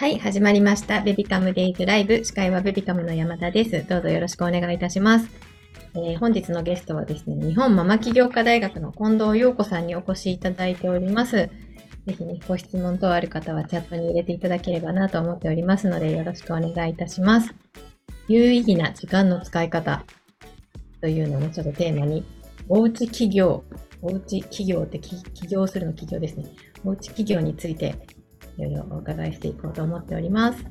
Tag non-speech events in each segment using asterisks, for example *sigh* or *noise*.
はい、始まりました。ベビカムデイズライブ。司会はベビカムの山田です。どうぞよろしくお願いいたします。えー本日のゲストはですね、日本ママ起業家大学の近藤陽子さんにお越しいただいております。ぜひね、ご質問等ある方はチャットに入れていただければなと思っておりますので、よろしくお願いいたします。有意義な時間の使い方というのをちょっとテーマに、おうち企業、おうち企業って起業するの企業ですね。おうち企業についていろいろお伺いしていこうと思っております。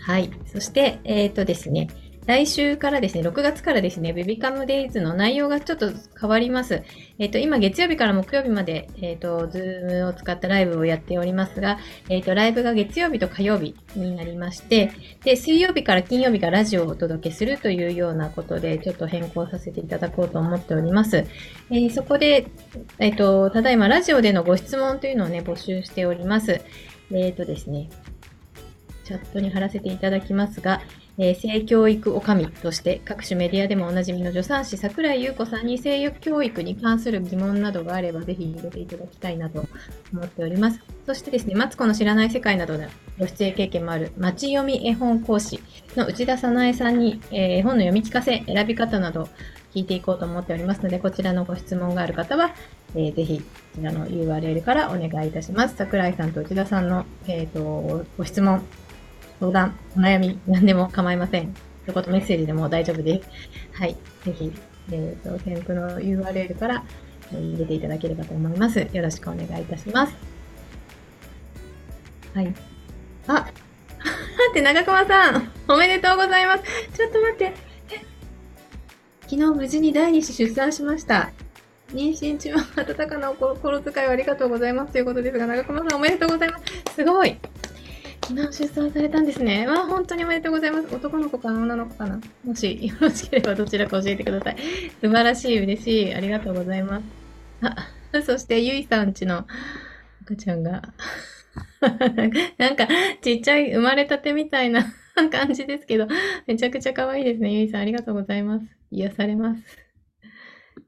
はい。そして、えっ、とですね、来週からですね、6月からですね、ベビカムデイズの内容がちょっと変わります。えっ、と、今月曜日から木曜日まで、えっ、と、ズームを使ったライブをやっておりますが、えっ、と、ライブが月曜日と火曜日になりまして、で、水曜日から金曜日がラジオをお届けするというようなことで、ちょっと変更させていただこうと思っております。えそこで、えっ、と、ただいまラジオでのご質問というのをね、募集しております。えっ、とですね、チャットに貼らせていただきますが、えー性教育おかみとして各種メディアでもおなじみの助産師桜井優子さんに性教育に関する疑問などがあればぜひ入れていただきたいなと思っております。そしてですね、マツコの知らない世界などでご出演経験もある町読み絵本講師の内田早苗さんに、えー絵本の読み聞かせ、選び方など聞いていこうと思っておりますので、こちらのご質問がある方は、えーぜひ、こちらの URL からお願いいたします。桜井さんと内田さんの、えー、とご質問、相談、お悩み、何でも構いません。一言メッセージでも大丈夫です。はい。ぜひ、えっ、と、添付の URL から、えー入れていただければと思います。よろしくお願いいたします。はい。あ、*laughs* 待って、長熊さん、おめでとうございます。ちょっと待って。昨日無事に第二子出産しました。妊娠中は温かなお心遣いをありがとうございますということですが、長熊さんおめでとうございます。すごい。昨日出産されたんですね。わあ、本当におめでとうございます。男の子かな女の子かなもしよろしければどちらか教えてください。素晴らしい、嬉しい。ありがとうございます。あ、そしてゆいさんちの赤ちゃんが、*laughs* なんかちっちゃい生まれたてみたいな *laughs* 感じですけど、めちゃくちゃ可愛いですね。ゆいさん、ありがとうございます。癒されます。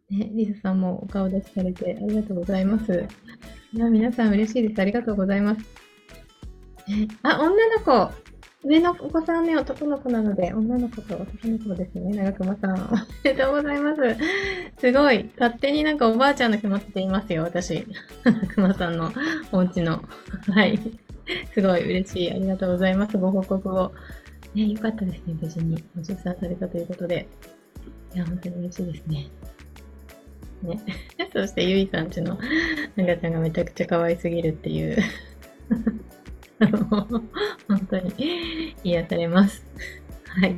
ね、リサさんもお顔出しされてありがとうございます。いや、皆さん嬉しいです。ありがとうございます。ねあ、女の子。上のお子さんね、男の子なので、女の子と男の子ですね。長熊さん。おめでとうございます。すごい。勝手になんかおばあちゃんの気持ちでいますよ、私。長熊さんのお家の。はい。すごい嬉しい。ありがとうございます。ご報告を。ね、よかったですね。無事にご出産されたということで。いや、本当に嬉しいですね。ね。そして、ゆいさんちの赤ちゃんがめちゃくちゃ可愛すぎるっていう。*laughs* 本当に癒されます。はい。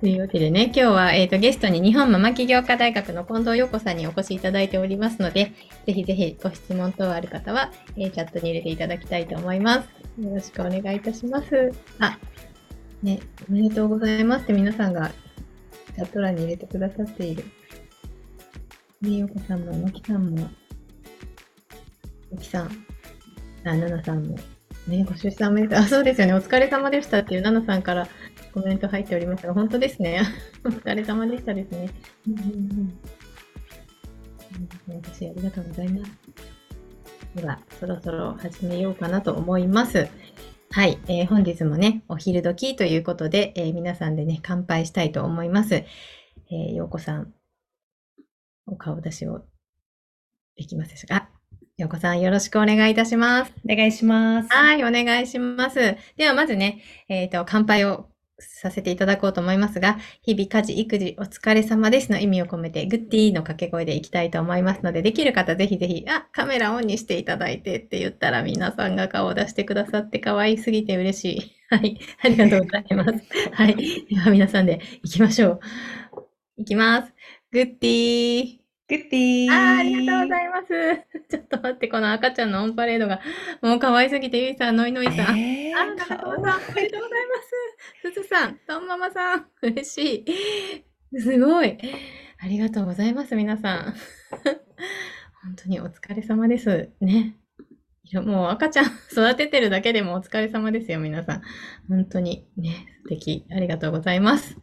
というわけでね、今日は、えー、とゲストに日本ママ起業家大学の近藤陽子さんにお越しいただいておりますので、ぜひぜひご質問等ある方は、えーチャットに入れていただきたいと思います。よろしくお願いいたします。あ、ね、おめでとうございますって皆さんがチャット欄に入れてくださっている。ね、陽子さんも、まきさんも、まきさん、あ、ななさんも、ね、ご出産おめでとう。*laughs* あ、そうですよね。お疲れ様でしたっていう、ナナさんからコメント入っておりますが、本当ですね。*laughs* お疲れ様でしたですね。うんうんうん。私、ありがとうございます。では、そろそろ始めようかなと思います。はい、えー本日もね、お昼時ということで、えー皆さんでね、乾杯したいと思います。えー、ようこさん、お顔出しをできますでしょうか？あ、ようこさんよろしくお願いいたします。お願いします。はい、お願いします。では、まずね、えっ、と、乾杯をさせていただこうと思いますが、日々家事、育児、お疲れ様ですの意味を込めて、グッディーの掛け声でいきたいと思いますので、できる方ぜひぜひ、あ、カメラオンにしていただいてって言ったら皆さんが顔を出してくださって可愛すぎて嬉しい。*laughs* はい、ありがとうございます。はい、では皆さんで行きましょう。行きます。グッディー。グッディー。あーありがとうございます。*laughs* ちょっと待って、この赤ちゃんのオンパレードが、もう可愛すぎて、ゆいさん、ノイノイさん。えー、あ、中かわ藤さん、おめでとうございます。すずさん、とんママさん、嬉しい。*laughs* すごい。ありがとうございます、皆さん。*laughs* 本当にお疲れ様です。ね。いやもう赤ちゃん育ててるだけでもお疲れ様ですよ、皆さん。本当にね、素敵。ありがとうございます。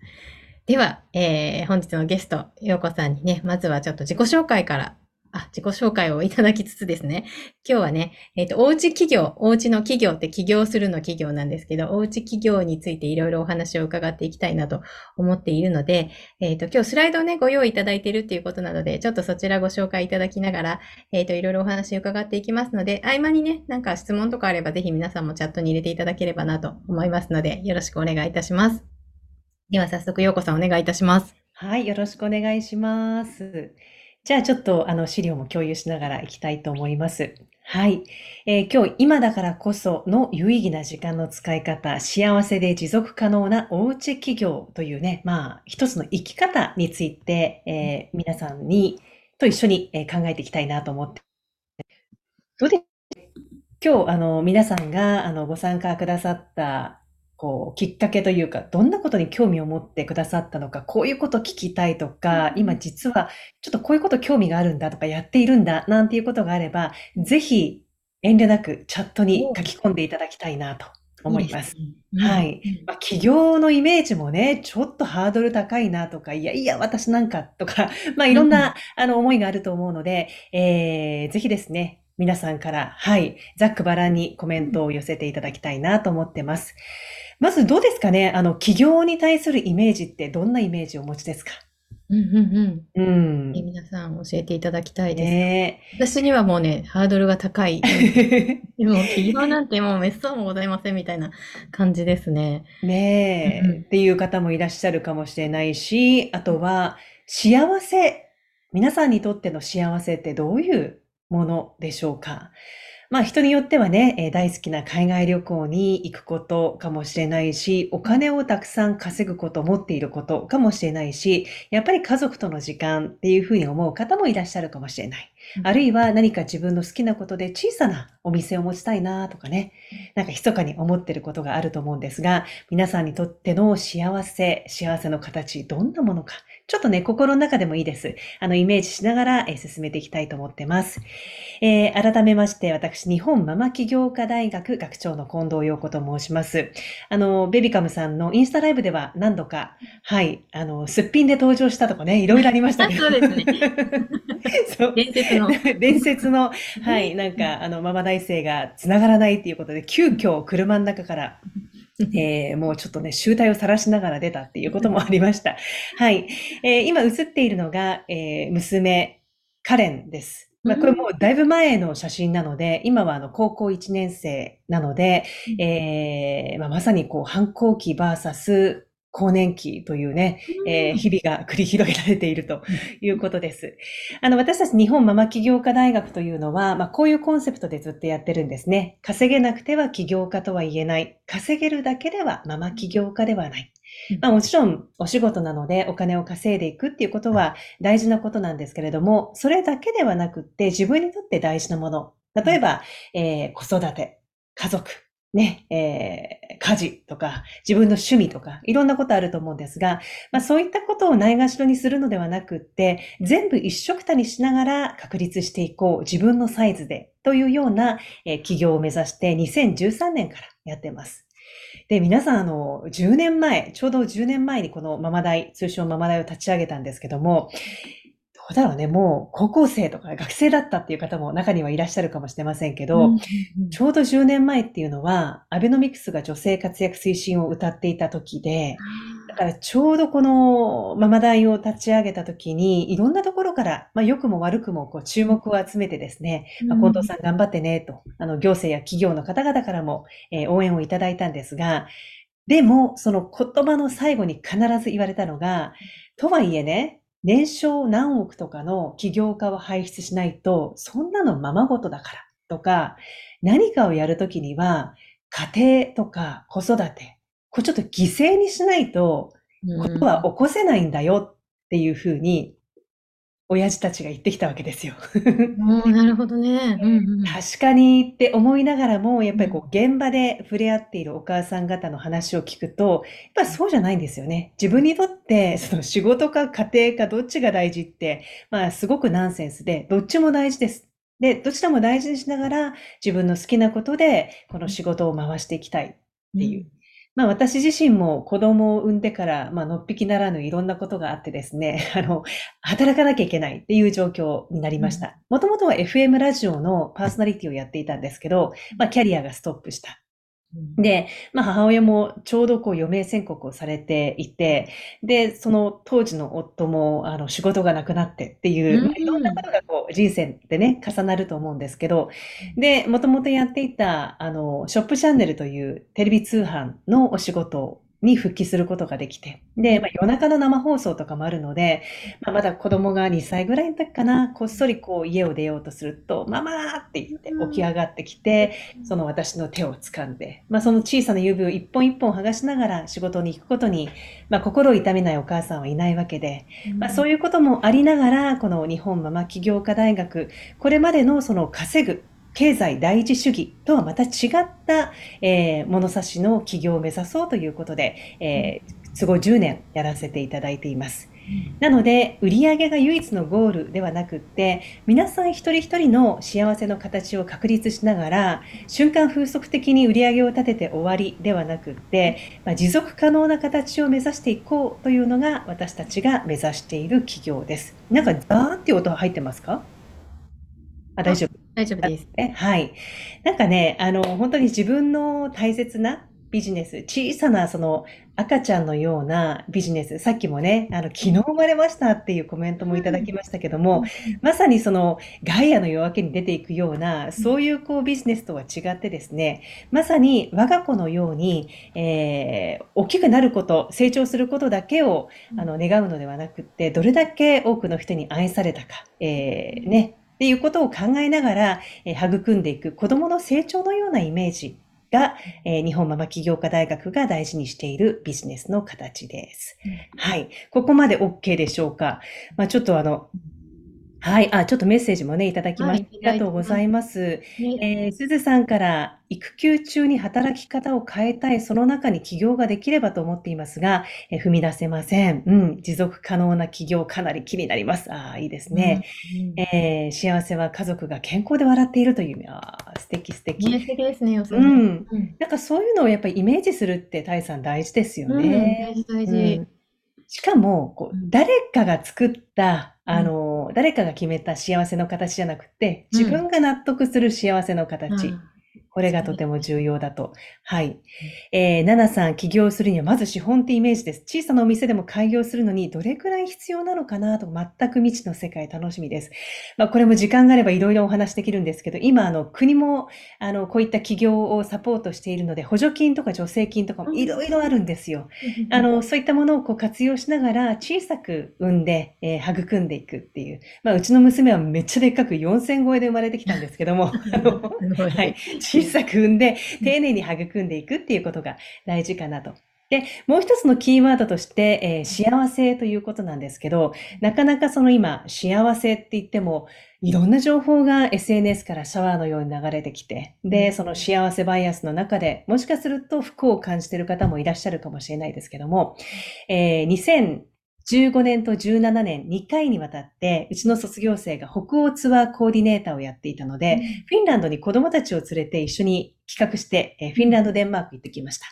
では、えー本日のゲスト、ようこさんにね、まずはちょっと自己紹介からあ、自己紹介をいただきつつですね。今日はね、えっ、と、おうち企業、おうちの企業って起業するの企業なんですけど、おうち企業についていろいろお話を伺っていきたいなと思っているので、えっ、と、今日スライドをね、ご用意いただいているっていうことなので、ちょっとそちらご紹介いただきながら、えっ、と、いろいろお話を伺っていきますので、合間にね、なんか質問とかあれば、ぜひ皆さんもチャットに入れていただければなと思いますので、よろしくお願いいたします。では早速、ようこさんお願いいたします。はい、よろしくお願いします。じゃあちょっとあの資料も共有しながらいきたいと思います。はい、えー、今日今だからこその有意義な時間の使い方、幸せで持続可能なおうち企業というね、まあ一つの生き方について、えー、皆さんにと一緒に考えていきたいなと思って。どうで今日あの皆さんがあのご参加くださったこう、きっかけというか、どんなことに興味を持ってくださったのか、こういうこと聞きたいとか、今実はちょっとこういうこと興味があるんだとか、やっているんだ、なんていうことがあれば、ぜひ遠慮なくチャットに書き込んでいただきたいなと思います。いいすはい。まあ、企業のイメージもね、ちょっとハードル高いなとか、いやいや、私なんかとか、*laughs* まあ、いろんな、あの、思いがあると思うので、えー、ぜひですね、皆さんから、はい、ざっくばらんにコメントを寄せていただきたいなと思ってます。まずどうですかね？あの、企業に対するイメージってどんなイメージをお持ちですか？うんうんうん。うん。皆さん教えていただきたいです。ね、私にはもうね、ハードルが高い。*laughs* でも企業なんてもうめっそうもございませんみたいな感じですね。ねえ、うんっていう方もいらっしゃるかもしれないし、あとは幸せ。皆さんにとっての幸せってどういうものでしょうか？まあ人によってはね、えー、大好きな海外旅行に行くことかもしれないし、お金をたくさん稼ぐこと、持っていることかもしれないし、やっぱり家族との時間っていうふうに思う方もいらっしゃるかもしれない。あるいは何か自分の好きなことで小さなお店を持ちたいなとかね、なんか密かに思ってることがあると思うんですが、皆さんにとっての幸せ、幸せの形、どんなものか、ちょっとね、心の中でもいいです。あの、イメージしながら、え進めていきたいと思ってます。えー、改めまして、私、日本ママ起業家大学学長の近藤陽子と申します。あの、ベビカムさんのインスタライブでは何度か、はい、あの、すっぴんで登場したとかね、いろいろありましたけど。*laughs* そうですね。*laughs* そう。伝説の。*laughs* 伝説の、はい、なんか、あの、ママ大生が繋がらないっていうことで、急遽車の中から *laughs* えー、もうちょっとね、集体を晒しながら出たっていうこともありました。はい。えー、今映っているのが、えー、娘、カレンです。まあ、これもうだいぶ前の写真なので、今はあの高校1年生なので、えーまあ、まさにこう反抗期 VS 更年期というね、えー、日々が繰り広げられているということです。あの、私たち日本ママ起業家大学というのは、まあ、こういうコンセプトでずっとやってるんですね。稼げなくては起業家とは言えない。稼げるだけではママ起業家ではない。まあもちろんお仕事なのでお金を稼いでいくっていうことは大事なことなんですけれども、それだけではなくって自分にとって大事なもの。例えば、えー、子育て、家族、ね、えー、家事とか、自分の趣味とか、いろんなことあると思うんですが、まあそういったことをないがしろにするのではなくって、全部一緒くたにしながら確立していこう、自分のサイズで、というような、えー、企業を目指して2013年からやってます。で、皆さん、あの、10年前、ちょうど10年前にこのママ大、通称ママ大を立ち上げたんですけども、うだろうね、もう高校生とか学生だったっていう方も中にはいらっしゃるかもしれませんけど、うんうん、ちょうど10年前っていうのは、アベノミクスが女性活躍推進を歌っていた時で、だからちょうどこのママ大を立ち上げた時に、いろんなところから、まあ、良くも悪くもこう注目を集めてですね、まあ、近藤さん頑張ってねと、あの行政や企業の方々からも、えー、応援をいただいたんですが、でも、その言葉の最後に必ず言われたのが、とはいえね、年商何億とかの起業家を輩出しないと、そんなのままごとだからとか、何かをやるときには、家庭とか子育て、これちょっと犠牲にしないと、ことは起こせないんだよっていうふうに親父たちが言ってきたわけですよ。おなるほどね。うんうん、確かにって思いながらも、やっぱりこう現場で触れ合っているお母さん方の話を聞くと、やっぱそうじゃないんですよね。自分にとってその仕事か家庭かどっちが大事って、まあすごくナンセンスで、どっちも大事です。で、どちらも大事にしながら自分の好きなことでこの仕事を回していきたいっていう。まあ私自身も子供を産んでから、まあのっぴきならぬいろんなことがあってですね、*laughs* あの、働かなきゃいけないっていう状況になりました。もともとは FM ラジオのパーソナリティをやっていたんですけど、まあキャリアがストップした。で、まあ母親もちょうどこう余命宣告をされていて、で、その当時の夫もあの仕事がなくなってっていう、うんまあいろんなことがこう人生でね、重なると思うんですけど、で、もともとやっていた、あの、ショップチャンネルというテレビ通販のお仕事に復帰することができて、で、まあ、夜中の生放送とかもあるので、まあ、まだ子供が2歳ぐらいの時かな、こっそりこう家を出ようとすると、ママーって言って起き上がってきて、その私の手を掴んで、まあ、その小さな指を一本一本剥がしながら仕事に行くことに、まあ、心を痛めないお母さんはいないわけで、まあ、そういうこともありながら、この日本ママ起業家大学、これまでのその稼ぐ、経済第一主義とはまた違った、えー物差しの起業を目指そうということで、えー都合10年やらせていただいています。なので、売り上げが唯一のゴールではなくって、皆さん一人一人の幸せの形を確立しながら、瞬間風速的に売り上げを立てて終わりではなくって、まあ、持続可能な形を目指していこうというのが私たちが目指している企業です。なんか、ザーっていう音入ってますか？あ、大丈夫。大丈夫です。え、はい。なんかね、あの、本当に自分の大切なビジネス、小さなその赤ちゃんのようなビジネス、さっきもね、あの、昨日生まれましたっていうコメントもいただきましたけども、まさにそのガイアの夜明けに出ていくような、そういうこうビジネスとは違ってですね、まさに我が子のように、えー大きくなること、成長することだけをあの願うのではなくって、どれだけ多くの人に愛されたか、えーね、っていうことを考えながら、えー育んでいく子供の成長のようなイメージが、えー日本ママ起業家大学が大事にしているビジネスの形です。はい。ここまで OK でしょうか？まあ、ちょっとあの、はい。あ、ちょっとメッセージもね、いただきましいありがとうございます。えー、すずさんから、育休中に働き方を変えたい、その中に起業ができればと思っていますが、えー踏み出せません。うん。持続可能な起業、かなり気になります。ああ、いいですね。えー幸せは家族が健康で笑っているという、ああ、素敵素敵。ね、素敵ですね、よそうん。うん。なんかそういうのをやっぱりイメージするって、タイさん大事ですようんね。大事大う事ん。しかも、こううん誰かが作った、うんあの、誰かが決めた幸せの形じゃなくて、自分が納得する幸せの形。うんこれがとても重要だと。はい。えー、ナナさん、起業するにはまず資本ってイメージです。小さなお店でも開業するのにどれくらい必要なのかなと、全く未知の世界楽しみです。まあ、これも時間があればいろいろお話できるんですけど、今、あの、国も、あの、こういった起業をサポートしているので、補助金とか助成金とかもいろいろあるんですよ。あの、そういったものをこう活用しながら小さく産んで、えー育んでいくっていう。まあ、うちの娘はめっちゃでっかく4000超えで生まれてきたんですけども、*laughs* あの、はい。小さく産んで、丁寧に育んでいくっていうことが大事かなと。で、もう一つのキーワードとして、えー幸せということなんですけど、なかなかその今、幸せって言っても、いろんな情報が SNS からシャワーのように流れてきて、で、その幸せバイアスの中で、もしかすると不幸を感じている方もいらっしゃるかもしれないですけども、えー2015年と17年2回にわたって、うちの卒業生が北欧ツアーコーディネーターをやっていたので、フィンランドに子供たちを連れて一緒に企画して、えーフィンランド、デンマーク行ってきました。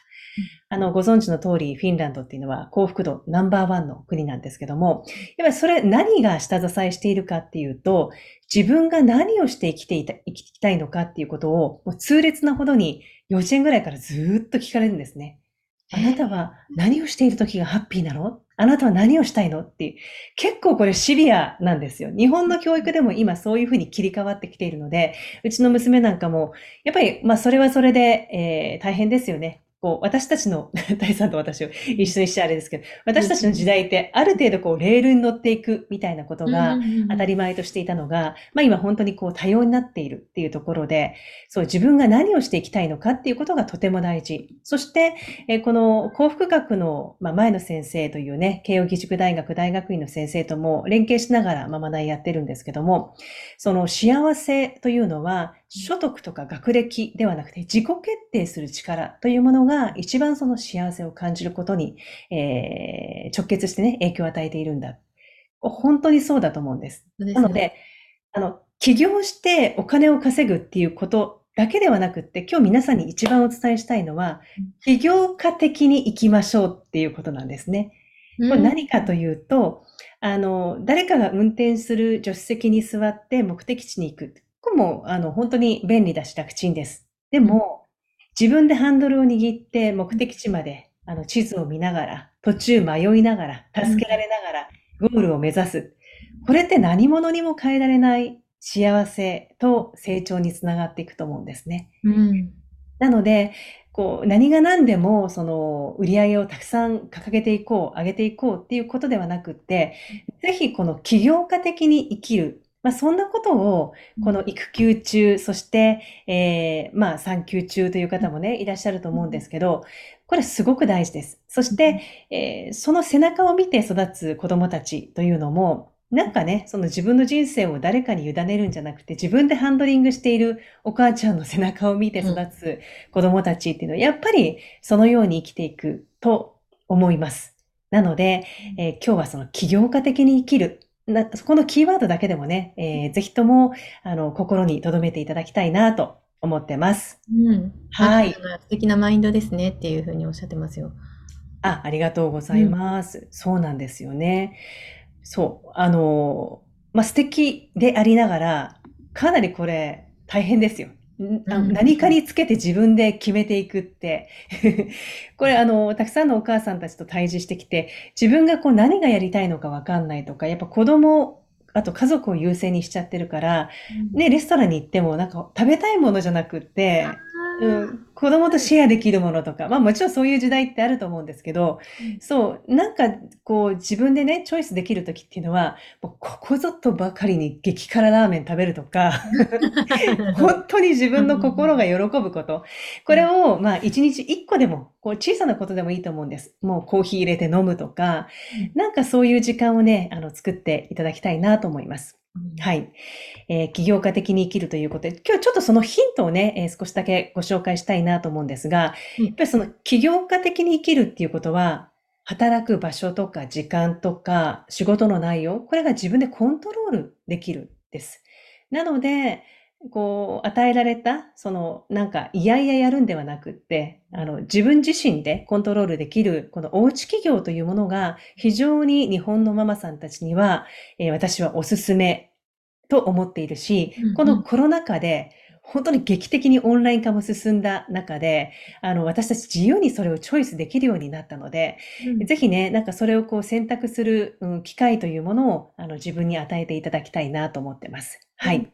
あの、ご存知の通り、フィンランドっていうのは幸福度ナンバーワンの国なんですけども、やっぱりそれ、何が下支えしているかっていうと、自分が何をして生きていた、生きたいのかっていうことを、もう痛烈なほどに幼稚園ぐらいからずーっと聞かれるんですね。あなたは何をしている時がハッピーなの？あなたは何をしたいの？っていう。結構これシビアなんですよ。日本の教育でも今そういうふうに切り替わってきているので、うちの娘なんかも、やっぱり、まあそれはそれで、えー大変ですよね。こう、私たちの、*laughs* 大さんと私を一緒にしてあれですけど、私たちの時代ってある程度こう、レールに乗っていくみたいなことが、当たり前としていたのが、まあ今本当にこう多様になっているっていうところで、そう自分が何をしていきたいのかっていうことがとても大事。そして、えーこの幸福学の、まあ、前の先生というね、慶應義塾大学大学院の先生とも連携しながらママ大やってるんですけども、その幸せというのは所得とか学歴ではなくて自己決定する力というものが一番その幸せを感じることに、えー直結してね、影響を与えているんだ。本当にそうだと思うんです。なので、あの、起業してお金を稼ぐっていうことだけではなくって、今日皆さんに一番お伝えしたいのは、起業家的に生きましょうっていうことなんですね。これ何かというと、あの、誰かが運転する助手席に座って目的地に行く。これも、あの、本当に便利だし楽ちんです。でも、自分でハンドルを握って目的地まで、あの、地図を見ながら、途中迷いながら、助けられながら、ゴールを目指す。これって何者にも変えられない幸せと成長につながっていくと思うんですね。うん、なので、こう、何が何でも、その、売り上げをたくさん掲げていこう、上げていこうっていうことではなくって、ぜひこの起業家的に生きる。まあ、そんなことを、この育休中、そして、えー、まあ、産休中という方もね、いらっしゃると思うんですけど、これすごく大事です。そして、えー、その背中を見て育つ子供たちというのも、なんかね、その自分の人生を誰かに委ねるんじゃなくて、自分でハンドリングしているお母ちゃんの背中を見て育つ子供たちっていうのは、やっぱりそのように生きていくと思います。なので、えー、今日はその起業家的に生きる。なこのキーワードだけでもね、えー、ぜひとも、あの、心に留めていただきたいなと思ってます。うん。はい。素敵なマインドですねっていうふうにおっしゃってますよ。あ、ありがとうございます。うん、そうなんですよね。そう。あの、まあ、素敵でありながら、かなりこれ大変ですよ。何かにつけて自分で決めていくって、*laughs* これあの、たくさんのお母さんたちと対峙してきて、自分がこう何がやりたいのかわかんないとか、やっぱ子供、あと家族を優先にしちゃってるから、ね、レストランに行ってもなんか食べたいものじゃなくって、うん、子供とシェアできるものとか、まあもちろんそういう時代ってあると思うんですけど、そう、なんかこう自分でね、チョイスできるときっていうのは、もうここぞとばかりに激辛ラーメン食べるとか、*laughs* 本当に自分の心が喜ぶこと。これを、まあ一日一個でも、こう小さなことでもいいと思うんです。もうコーヒー入れて飲むとか、なんかそういう時間をね、あの作っていただきたいなと思います。はい。えー、起業家的に生きるということで、今日ちょっとそのヒントをね、えー、少しだけご紹介したいなと思うんですが、やっぱりその起業家的に生きるっていうことは、働く場所とか時間とか仕事の内容、これが自分でコントロールできるです。なので、こう、与えられた、その、なんか、いやいややるんではなくって、あの、自分自身でコントロールできる、このおうち企業というものが、非常に日本のママさんたちには、えー、私はおすすめと思っているし、うんうん、このコロナ禍で、本当に劇的にオンライン化も進んだ中で、あの、私たち自由にそれをチョイスできるようになったので、うん、ぜひね、なんかそれをこう選択する、うん、機会というものを、あの、自分に与えていただきたいなと思ってます。はい。うん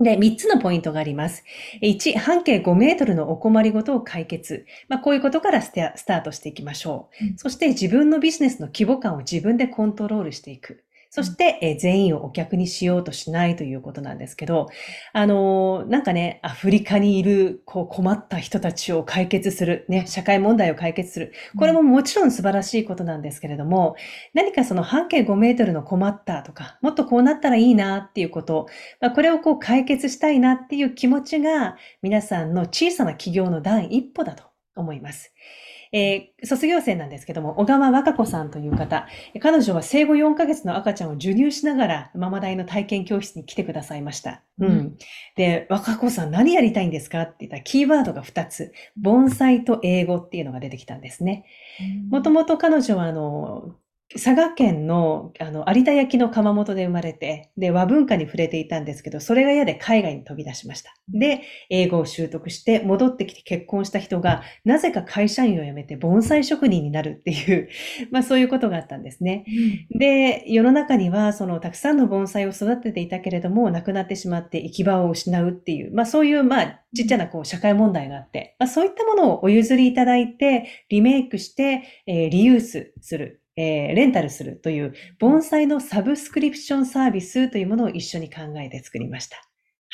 で、3つのポイントがあります。1、半径5メートルのお困りごとを解決。まあ、こういうことからスタートしていきましょう。うん、そして自分のビジネスの規模感を自分でコントロールしていく。そして、え全員をお客にしようとしないということなんですけど、あのなんかね、アフリカにいるこう困った人たちを解決する、ね、社会問題を解決する。これももちろん素晴らしいことなんですけれども、何かその半径5メートルの困ったとか、もっとこうなったらいいなっていうこと、まあ、これをこう解決したいなっていう気持ちが、皆さんの小さな企業の第一歩だと思います。えー、卒業生なんですけども、小川和歌子さんという方、彼女は生後4ヶ月の赤ちゃんを授乳しながら、ママ大の体験教室に来てくださいました。うん。で、和歌子さん何やりたいんですかって言ったら、キーワードが2つ。盆栽と英語っていうのが出てきたんですね。もともと彼女は、あの、佐賀県の、あの、有田焼の窯元で生まれて、で、和文化に触れていたんですけど、それが嫌で海外に飛び出しました。で、英語を習得して戻ってきて結婚した人が、なぜか会社員を辞めて盆栽職人になるっていう、*laughs* まあそういうことがあったんですね。で、世の中には、その、たくさんの盆栽を育てていたけれども、亡くなってしまって行き場を失うっていう、まあそういう、まあ、ちっちゃなこう社会問題があって、まあ、そういったものをお譲りいただいて、リメイクして、えー、リユースする。えー、レンタルするという盆栽のサブスクリプションサービスというものを一緒に考えて作りました。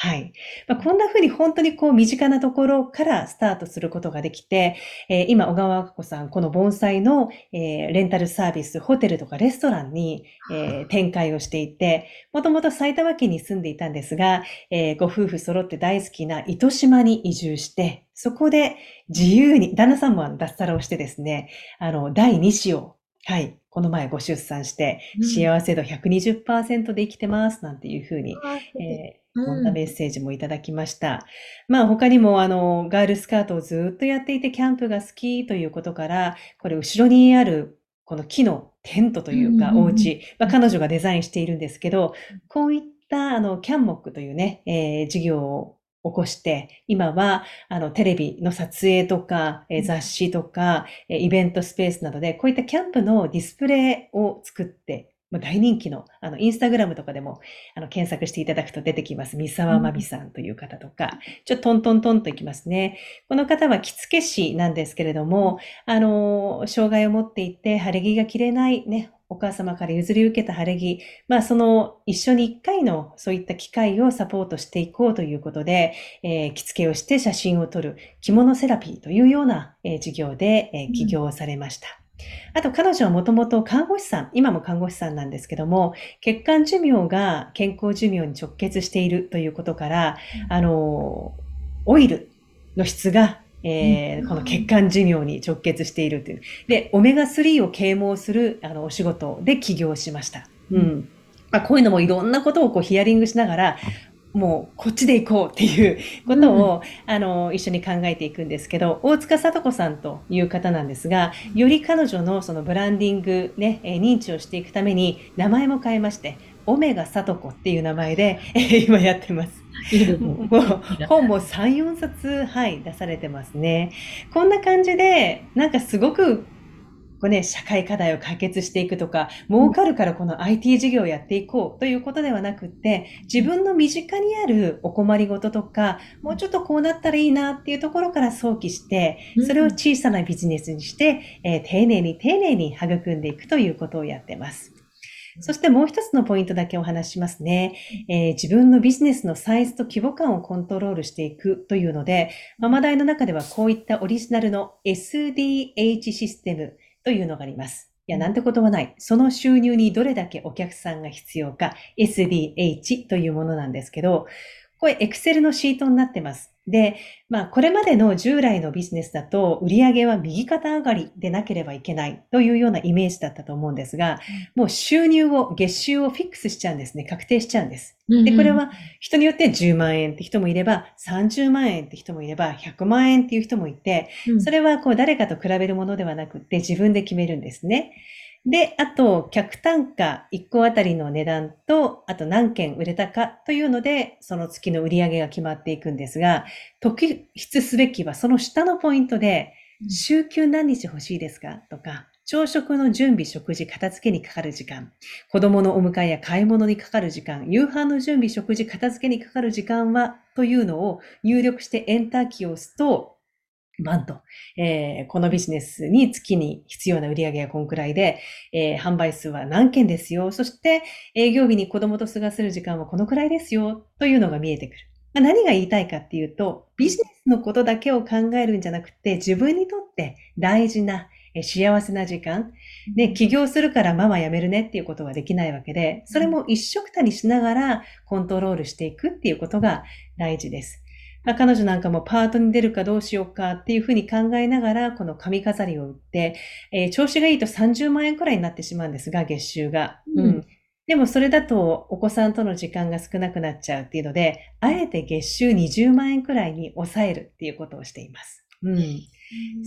はい。まあ、こんな風に本当にこう身近なところからスタートすることができて、えー、今、小川和子さん、この盆栽の、えー、レンタルサービス、ホテルとかレストランに、えー、展開をしていて、もともと埼玉県に住んでいたんですが、えご夫婦揃って大好きな糸島に移住して、そこで自由に、旦那さんも脱サラをしてですね、あの、第2子をはい。この前ご出産して、幸せ度120%で生きてます、なんていうふうに、えーこんなメッセージもいただきました。まあ他にもあの、ガールスカートをずっとやっていてキャンプが好きということから、これ後ろにあるこの木のテントというかうんうんうんお家、まあ、彼女がデザインしているんですけど、こういったあの、キャンモックというね、えー事業を起こして、今はあの、テレビの撮影とか、えー雑誌とか、えーイベントスペースなどで、こういったキャンプのディスプレイを作って、まあ大人気の、あの、インスタグラムとかでも、あの、検索していただくと出てきます。三沢まみさんという方とか、ちょっとトントントンといきますね。この方は着付け師なんですけれども、あの、障害を持っていて、晴れ着が着れないね、お母様から譲り受けた晴れ着、まあ、その一緒に一回のそういった機会をサポートしていこうということで、えー着付けをして写真を撮る着物セラピーというような、えー事業で、えー起業をされました。あと彼女はもともと看護師さん、今も看護師さんなんですけども、血管寿命が健康寿命に直結しているということから、あの、オイルの質が、えーうんこの血管寿命に直結しているという。で、オメガ3を啓蒙するあのお仕事で起業しました。うん。まあ、こういうのもいろんなことをこうヒアリングしながら、もうこっちで行こうっていうことを、あの、一緒に考えていくんですけど、大塚聡子さんという方なんですが、より彼女のそのブランディングね、えー認知をしていくために名前も変えまして、オメガ聡子っていう名前で、えー今やってます。いいですねもう本も3、4冊、はい、出されてますね。こんな感じで、なんかすごく、こうね、社会課題を解決していくとか、儲かるからこの IT 事業をやっていこうということではなくって、自分の身近にあるお困りごととか、もうちょっとこうなったらいいなっていうところから想起して、それを小さなビジネスにして、えー丁寧に丁寧に育んでいくということをやってます。そしてもう一つのポイントだけお話ししますね。えー自分のビジネスのサイズと規模感をコントロールしていくというので、ママダイの中ではこういったオリジナルの SDH システムというのがあります。いや、なんてことはない。その収入にどれだけお客さんが必要か、SDH というものなんですけど、これ Excel のシートになってます。で、まあ、これまでの従来のビジネスだと、売上は右肩上がりでなければいけないというようなイメージだったと思うんですが、もう収入を、月収をフィックスしちゃうんですね。確定しちゃうんです。で、これは人によって10万円って人もいれば、30万円って人もいれば、100万円っていう人もいて、それ、れはこう誰かと比べるものではなくって自分で決めるんですね。で、あと、客単価1個あたりの値段と、あと何件売れたかというので、その月の売り上げが決まっていくんですが、特筆すべきはその下のポイントで、週休何日欲しいですか？とか、朝食の準備、食事、片付けにかかる時間、子供のお迎えや買い物にかかる時間、夕飯の準備、食事、片付けにかかる時間は、というのを入力してエンターキーを押すと、なんと、えーこのビジネスに月に必要な売り上げがこんくらいで、えー販売数は何件ですよ。そして、営業日に子供と過ごせる時間はこのくらいですよ。というのが見えてくる。まあ何が言いたいかっていうと、ビジネスのことだけを考えるんじゃなくて、自分にとって大事な、えー幸せな時間、で、起業するからママ辞めるねっていうことはできないわけで、それも一緒くたにしながらコントロールしていくっていうことが大事です。まあ、彼女なんかもパートに出るかどうしようかっていうふうに考えながら、この髪飾りを売って、えー調子がいいと30万円くらいになってしまうんですが、月収が。うんでもそれだとお子さんとの時間が少なくなっちゃうっていうので、あえて月収20万円くらいに抑えるっていうことをしています。うん。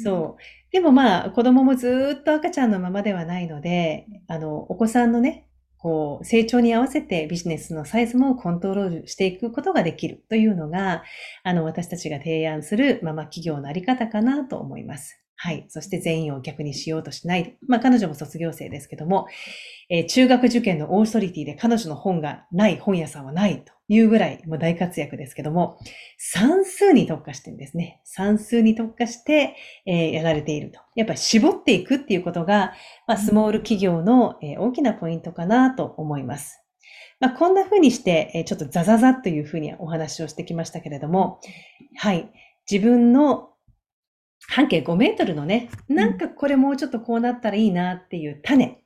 そう。でもまあ、子供もずーっと赤ちゃんのままではないので、あの、お子さんのね、こう、成長に合わせてビジネスのサイズもコントロールしていくことができるというのが、あの、私たちが提案するママ企業のあり方かなと思います。はい。そして全員を逆にしようとしない。まあ、彼女も卒業生ですけども、えー中学受験のオーソリティで彼女の本がない本屋さんはないというぐらいもう大活躍ですけども、算数に特化してるんですね。算数に特化して、えーやられていると。やっぱり絞っていくっていうことが、まあ、スモール企業の、えー大きなポイントかなと思います。まあ、こんな風にして、えーちょっとザザザという風にお話をしてきましたけれども、はい。自分の半径5メートルのね、なんかこれもうちょっとこうなったらいいなっていう種、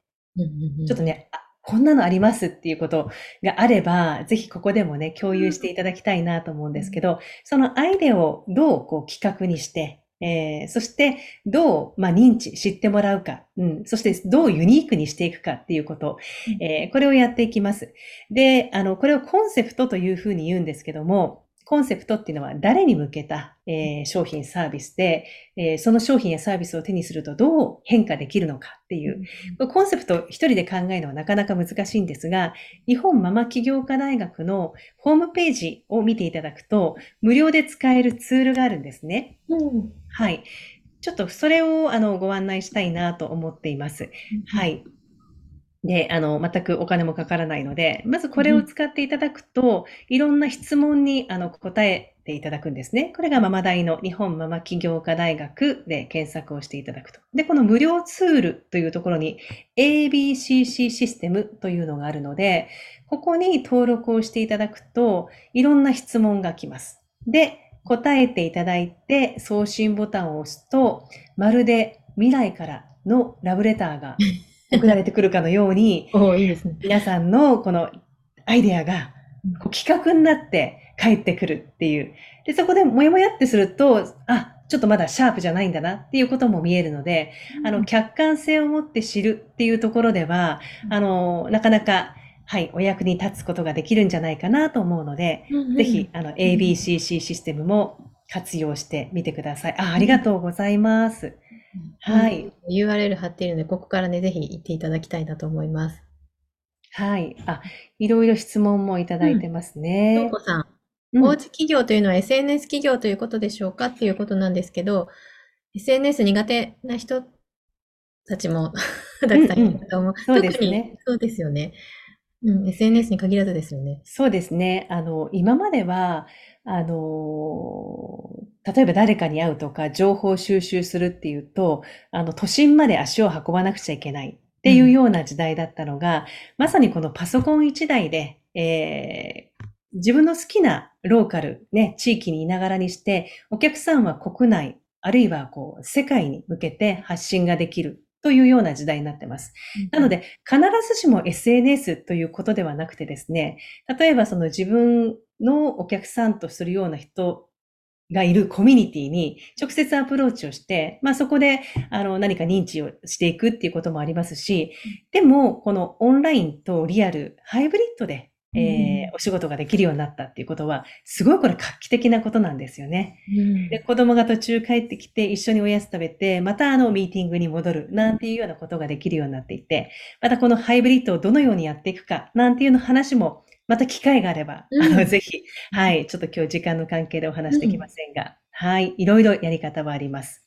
ちょっとね、あこんなのありますっていうことがあれば、ぜひここでもね、共有していただきたいなと思うんですけど、そのアイデアをどうこう企画にして、えーそして、どう、まあ、認知、知ってもらうか、うん、そして、どうユニークにしていくかっていうこと、えーこれをやっていきます。で、あの、これをコンセプトというふうに言うんですけども、コンセプトっていうのは誰に向けた、えー商品サービスで、えーその商品やサービスを手にするとどう変化できるのかっていう、これコンセプト一人で考えるのはなかなか難しいんですが、日本ママ起業家大学のホームページを見ていただくと、無料で使えるツールがあるんですね。うんはい。ちょっとそれをあのご案内したいなと思っています。はい。で、あの、全くお金もかからないので、まずこれを使っていただくと、いろんな質問にあの答えていただくんですね。これがママ大の日本ママ起業家大学で検索をしていただくと。で、この無料ツールというところに ABCC システムというのがあるので、ここに登録をしていただくと、いろんな質問が来ます。で、答えていただいて送信ボタンを押すと、まるで未来からのラブレターが *laughs* 送られてくるかのように、おーいいですね。皆さんのこのアイデアがこう企画になって帰ってくるっていう。で、そこでもやもやってすると、あ、ちょっとまだシャープじゃないんだなっていうことも見えるので、あの、客観性を持って知るっていうところでは、あの、なかなか、はい、お役に立つことができるんじゃないかなと思うので、ぜひ、あの、ABCC システムも活用してみてください。あ、ありがとうございます。はい。URL 貼っているので、ここからね、ぜひ行っていただきたいなと思います。はい。あ、いろいろ質問もいただいてますねう。こん、うん。おうち企業というのは SNS 企業ということでしょうかっていうことなん。ですけど、SNS 苦手な人たちもたくさん。いると思う。そうです特にねそうですよね。うん、SNS に限らずですよね。そうですね。あの、今までは、あの、例えば誰かに会うとか、情報収集するっていうと、あの、都心まで足を運ばなくちゃいけないっていうような時代だったのが、まさにこのパソコン一台で、えー自分の好きなローカル、ね、地域にいながらにして、お客さんは国内、あるいはこう、世界に向けて発信ができるというような時代になってます。なので、必ずしも SNS ということではなくてですね、例えばその自分のお客さんとするような人がいるコミュニティに直接アプローチをして、まあそこであの何か認知をしていくっていうこともありますし、でもこのオンラインとリアル、ハイブリッドで、えーお仕事ができるようになったっていうことは、すごいこれ画期的なことなんですよね。うんで、子供が途中帰ってきて一緒におやつ食べて、またあのミーティングに戻るなんていうようなことができるようになっていて、またこのハイブリッドをどのようにやっていくかなんていうの話も、また機会があれば、うんあの、ぜひ、はい、ちょっと今日時間の関係でお話できませんが、はい、いろいろやり方はあります。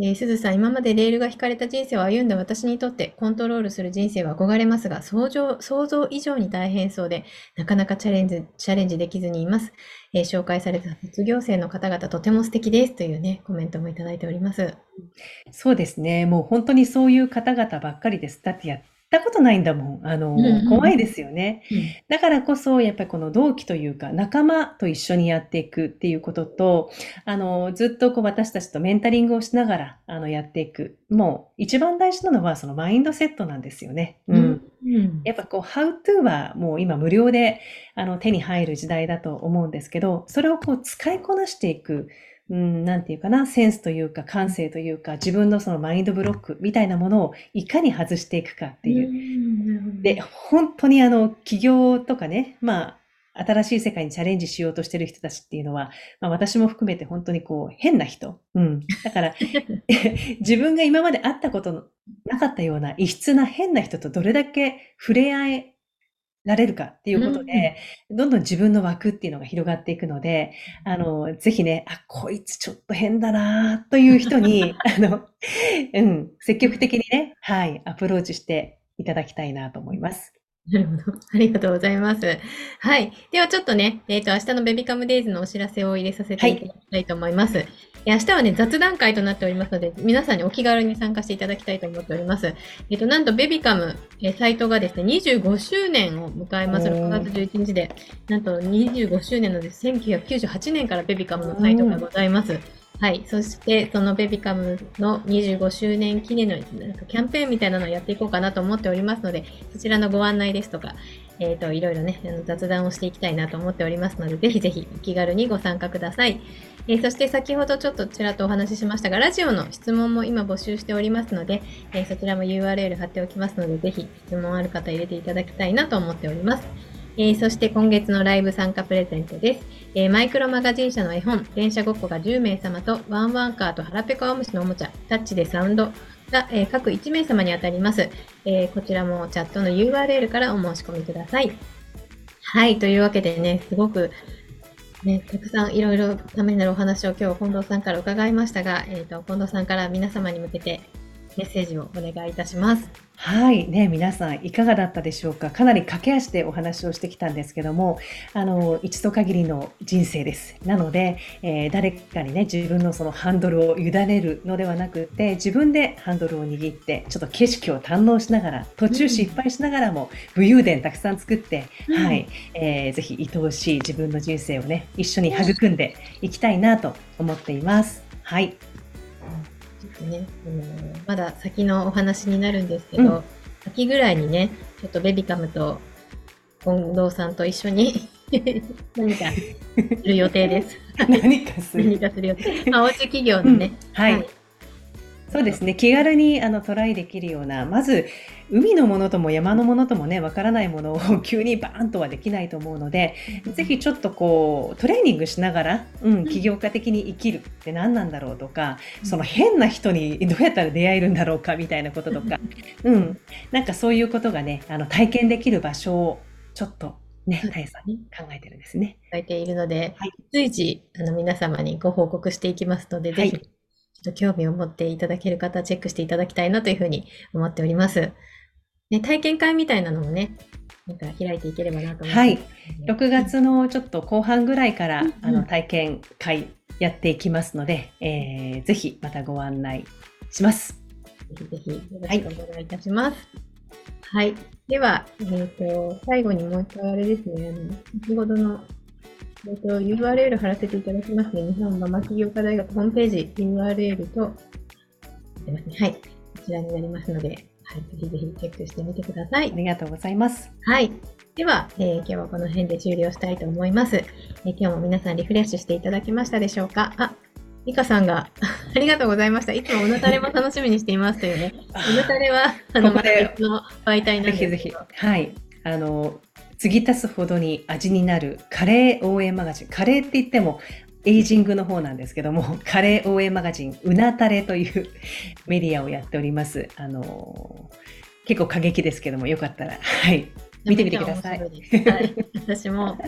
えーすずさん、今までレールが引かれた人生を歩んだ私にとって、コントロールする人生は憧れますが、想像、想像以上に大変そうで、なかなかチャレンジ、チャレンジできずにいます。えー紹介された卒業生の方々、とても素敵です。というね、コメントもいただいております。そうですね。もう本当にそういう方々ばっかりです。だってやったことないんだもん。あのうんうん、怖いですよね。だからこそ、やっぱりこの同期というか、仲間と一緒にやっていくっていうことと、あの、ずっとこう私たちとメンタリングをしながら、あの、やっていく。もう、一番大事なのは、そのマインドセットなんですよね。うん。うんやっぱこう、How to はもう今無料で、あの、手に入る時代だと思うんですけど、それをこう、使いこなしていく。うん、なんていうかな、センスというか、感性というか、自分のそのマインドブロックみたいなものをいかに外していくかっていう。で、本当にあの、起業とかね、まあ、新しい世界にチャレンジしようとしてる人たちっていうのは、まあ私も含めて本当にこう、変な人。うん。だから、*laughs* 自分が今まで会ったことのなかったような異質な変な人とどれだけ触れ合えられるかっていうことで、どんどん自分の枠っていうのが広がっていくので、あの、ぜひね、あ、こいつちょっと変だなという人に、*laughs* あの、うん、積極的にね、はい、アプローチしていただきたいなと思います。なるほど。ありがとうございます。はい。ではちょっとね、えっ、と、明日のベビカムデイズのお知らせを入れさせていただきたいと思います。え明日はね、雑談会となっておりますので、皆さんにお気軽に参加していただきたいと思っております。えっ、と、なんとベビカム、えーサイトがですね、25周年を迎えます。おー6月11日で。なんと25周年のです。1998年からベビカムのサイトがございます。はい。そして、そのベビカムの25周年記念のなんかキャンペーンみたいなのをやっていこうかなと思っておりますので、そちらのご案内ですとか、えっ、と、いろいろね、雑談をしていきたいなと思っておりますので、ぜひぜひ気軽にご参加ください。えーそして先ほどちょっとちらっとお話ししましたが、ラジオの質問も今募集しておりますので、えーそちらも URL 貼っておきますので、ぜひ質問ある方入れていただきたいなと思っております。えーそして今月のライブ参加プレゼントです。えーマイクロマガジン社の絵本、電車ごっこが10名様と、ワンワンカーと腹ペコアムシのおもちゃ、タッチでサウンドが、えー各1名様に当たります。えーこちらもチャットの URL からお申し込みください。はい、というわけでね、すごく、ね、たくさんいろいろためになるお話を今日近藤さんから伺いましたが、えっ、と、近藤さんから皆様に向けてメッセージをお願いいたします。はい。ね、皆さんいかがだったでしょうか？かなり駆け足でお話をしてきたんですけども、あの、一度限りの人生です。なので、えー誰かにね、自分のそのハンドルを委ねるのではなくて、自分でハンドルを握って、ちょっと景色を堪能しながら、途中失敗しながらも、武勇伝たくさん作って、うんはい。えーぜひ愛おしい自分の人生をね、一緒に育んでいきたいなと思っています。はい。ちょっとね、あのまだ先のお話になるんですけど、うん秋ぐらいにね、ちょっとベビカムと近藤さんと一緒に *laughs* 何か *laughs* する予定です。*laughs* 何かする何。かする予定。まあ、おうち企業のね、はい。そうですね。気軽にあのトライできるような、まず海のものとも山のものともね、わからないものを *laughs* 急にバーンとはできないと思うので、ぜひちょっとこうトレーニングしながら、うん、起業家的に生きるって何なんだろうとか、その変な人にどうやったら出会えるんだろうかみたいなこととか、うん、なんかそういうことがね、あの体験できる場所をちょっとね、うんタイさんに考えてるんですね。書いているので、はい。随時あの皆様にご報告していきますので、はい。ぜひちょっと興味を持っていただける方はチェックしていただきたいなというふうに思っております。ね、体験会みたいなのもね、なんか開いていければなと思います。6月のちょっと後半ぐらいから、うんうんあの体験会やっていきますので、えーぜひまたご案内します。ぜひぜひよろしくお願いいたします。はい。では、えっ、と、最後にもう一回あれですね、先ほどの、えっ、と、URL 貼らせていただきますね。日本ママ起業家大学ホームページ URL と、すいません。はい。こちらになりますので、はい。ぜひぜひチェックしてみてくださいあ。りがとうございます。はい。では、えー今日はこの辺で終了したいと思います、えー今日も皆さんリフレッシュしていただけましたでしょうか？あ、ミカさんが *laughs* ありがとうございました。いつもうなたれも楽しみにしていますというね。うなたれは、あの、ここの媒体なんぜひぜひですけど。、はい。あの、継ぎ足すほどに味になるカレー応援マガジン。カレーって言っても、エイジングの方なんですけども、*laughs* カレー応援マガジン、うなたれというメディアをやっております。あの、結構過激ですけども、よかったら、はい。見てみてくださいいはい。*laughs* 私も、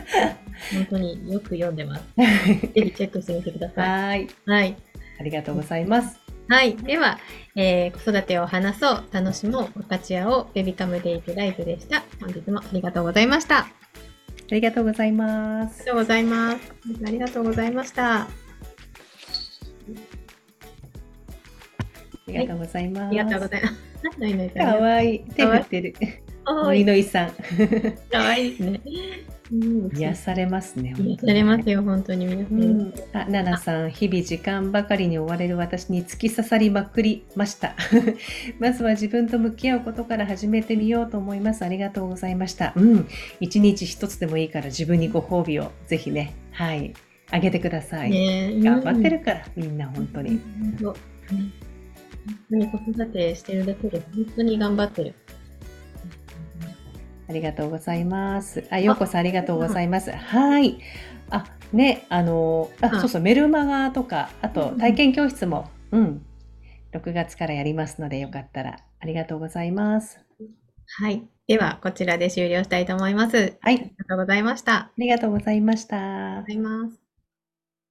本当によく読んでます。*laughs* ぜひチェックしてみてください。はい。はい。ありがとうございます。はい。では、えー子育てを話そう、楽しもう、分かち合おう、ベビカムデイズライブでした。本日もありがとうございました。あありがとうございますりが。とうございます。ありがとうございました。ありがとうございます。ありがとうございます。かわいい。手振ってる。のいおーい。のいさん。かわいいですね。うん、癒されますね。癒されますよ、本当に皆さ。うんん。あ、ナナさん、日々時間ばかりに追われる私に突き刺さりまくりました。*laughs* まずは自分と向き合うことから始めてみようと思います。ありがとうございました。うん。一日一つでもいいから自分にご褒美をぜひね、はい、あげてください。頑張ってるから、みんな本当に。本当に子育てしてるだけで本当に頑張ってる。ありがとうございます。あ、ようこさんありがとうございます。はい。あ、ね、あの、あ、うんそうそう、メルマガとか、あとうん体験教室も、うん、6月からやりますので、よかったら、ありがとうございます。はい。では、こちらで終了したいと思います。あはい、りがとうございました。あありがとうございましたりがとうご。ざいます。